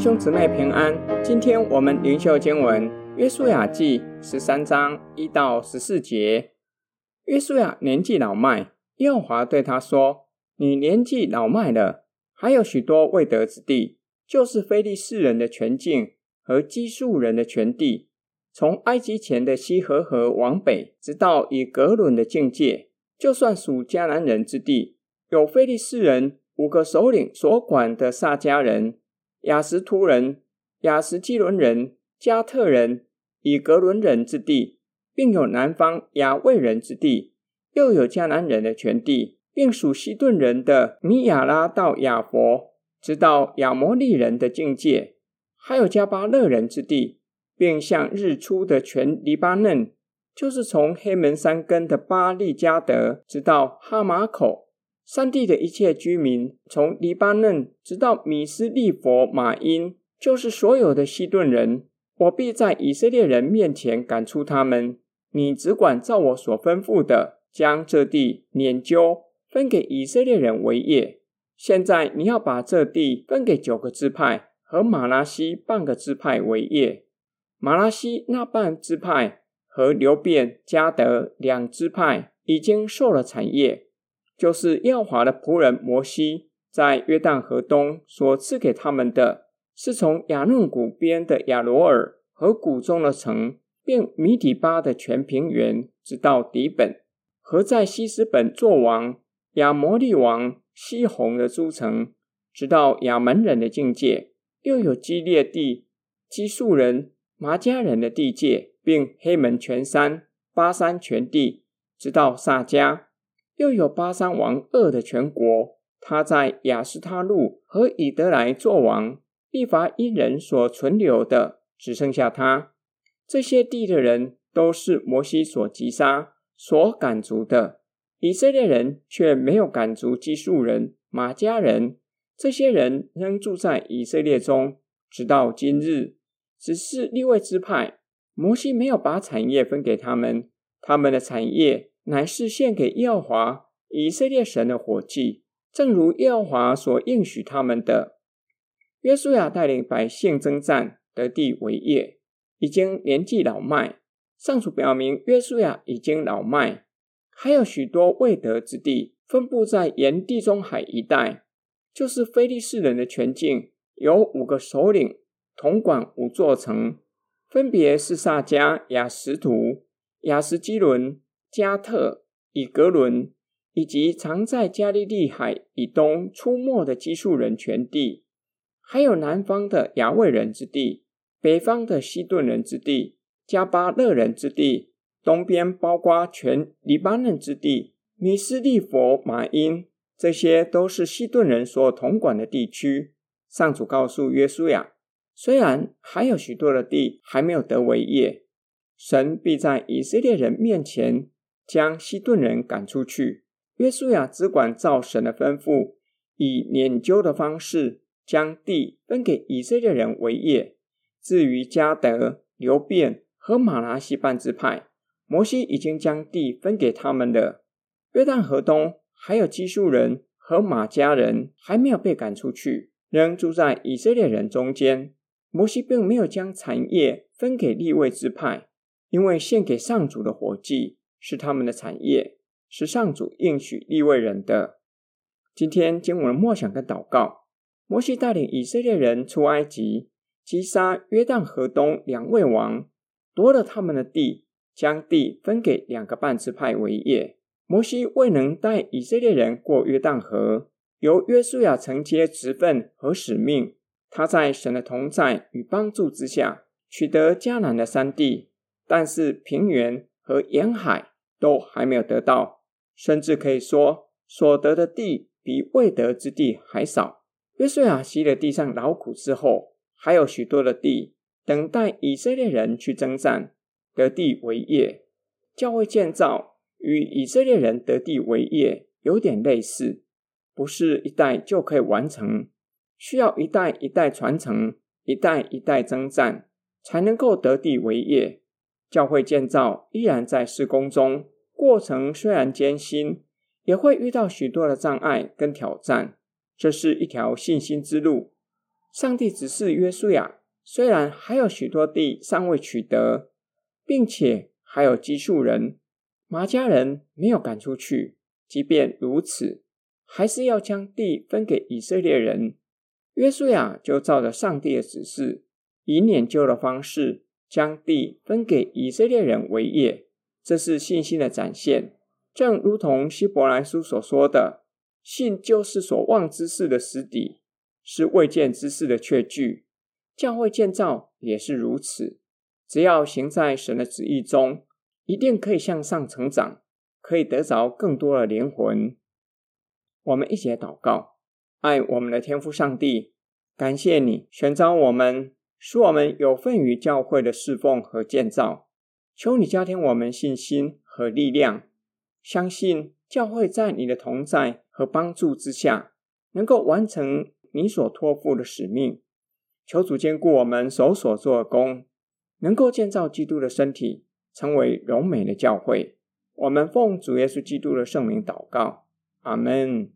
兄姊妹平安。今天我们灵修经文《约书亚记》十三章一到十四节。约书亚年纪老迈，耶和华对他说：“你年纪老迈了，还有许多未得之地，就是非利士人的全境和基述人的全地，从埃及前的西河河往北，直到以格伦的境界，就算属迦南人之地，有非利士人五个首领所管的撒迦人。”雅什图人、雅什基伦人、加特人、以格伦人之地，并有南方亚卫人之地，又有迦南人的全地，并属西顿人的米亚拉到亚佛，直到亚摩利人的境界，还有迦巴勒人之地，并向日出的全黎巴嫩，就是从黑门山根的巴利加德，直到哈马口。山地的一切居民，从黎巴嫩直到米斯利佛马因，就是所有的西顿人，我必在以色列人面前赶出他们。你只管照我所吩咐的，将这地研究分给以色列人为业。现在你要把这地分给九个支派和马拉西半个支派为业。马拉西那半支派和流便、迦得两支派已经受了产业。就是耶和华的仆人摩西在约旦河东所赐给他们的，是从亚嫩谷边的亚罗尔和谷中的城，并米底巴的全平原，直到底本，和在西斯本作王亚摩利王西宏的诸城，直到亚门人的境界，又有基列地、基述人、玛迦人的地界，并黑门全山、巴珊全地，直到撒迦。又有巴珊王二的全国，他在雅斯他路和以德来作王，利乏音人所存留的，只剩下他。这些地的人都是摩西所击杀、所赶逐的。以色列人却没有赶逐基述人、玛迦人，这些人仍住在以色列中，直到今日。只是利未支派，摩西没有把产业分给他们，他们的产业。乃是献给耶和华以色列神的火祭，正如耶和华所应许他们的。约书亚带领百姓征战，得地为业，已经年纪老迈。上述表明，约书亚已经老迈，还有许多未得之地，分布在沿地中海一带，就是非利士人的全境，有五个首领，统管五座城，分别是撒迦、亚实图、雅实基伦。加特、以格伦，以及常在加利利海以东出没的基述人全地，还有南方的亚卫人之地，北方的西顿人之地，加巴勒人之地，东边包括全黎巴嫩之地，米斯利佛、马因，这些都是西顿人所统管的地区。上主告诉约书亚，虽然还有许多的地还没有得为业，神必在以色列人面前。将西顿人赶出去，约书亚只管照神的吩咐，以拈阄的方式将地分给以色列人为业。至于加得、流便和玛拉西半支派，摩西已经将地分给他们了。约旦河东还有基述人和玛迦人还没有被赶出去，仍住在以色列人中间。摩西并没有将产业分给利未支派，因为献给上主的火祭。是他们的产业，是上主应许利未人的。今天经文的默想跟祷告，摩西带领以色列人出埃及，击杀约旦河东两位王，夺了他们的地，将地分给两个半支派为业。摩西未能带以色列人过约旦河，由约书亚承接职分和使命。他在神的同在与帮助之下，取得迦南的山地，但是平原和沿海。都还没有得到，甚至可以说所得的地比未得之地还少。约瑟亚息了地上劳苦之后，还有许多的地等待以色列人去征战，得地为业。教会建造与以色列人得地为业有点类似，不是一代就可以完成，需要一代一代传承，一代一代征战，才能够得地为业。教会建造依然在施工中，过程虽然艰辛，也会遇到许多的障碍跟挑战。这是一条信心之路，上帝指示约书亚，虽然还有许多地尚未取得，并且还有基述人、玛迦人没有赶出去，即便如此，还是要将地分给以色列人。约书亚就照着上帝的指示，以拈阄的方式将地分给以色列人为业。这是信心的展现，正如同希伯来书所说的：“信就是所望之事的实底，是未见之事的确据。”教会建造也是如此，只要行在神的旨意中，一定可以向上成长，可以得着更多的灵魂。我们一起来祷告：爱我们的天父上帝，感谢你选召我们，使我们有份于教会的侍奉和建造。求你加添我们信心和力量，相信教会在你的同在和帮助之下，能够完成你所托付的使命。求主坚固我们手所做的工，能够建造基督的身体，成为荣美的教会。我们奉主耶稣基督的圣名祷告，阿门。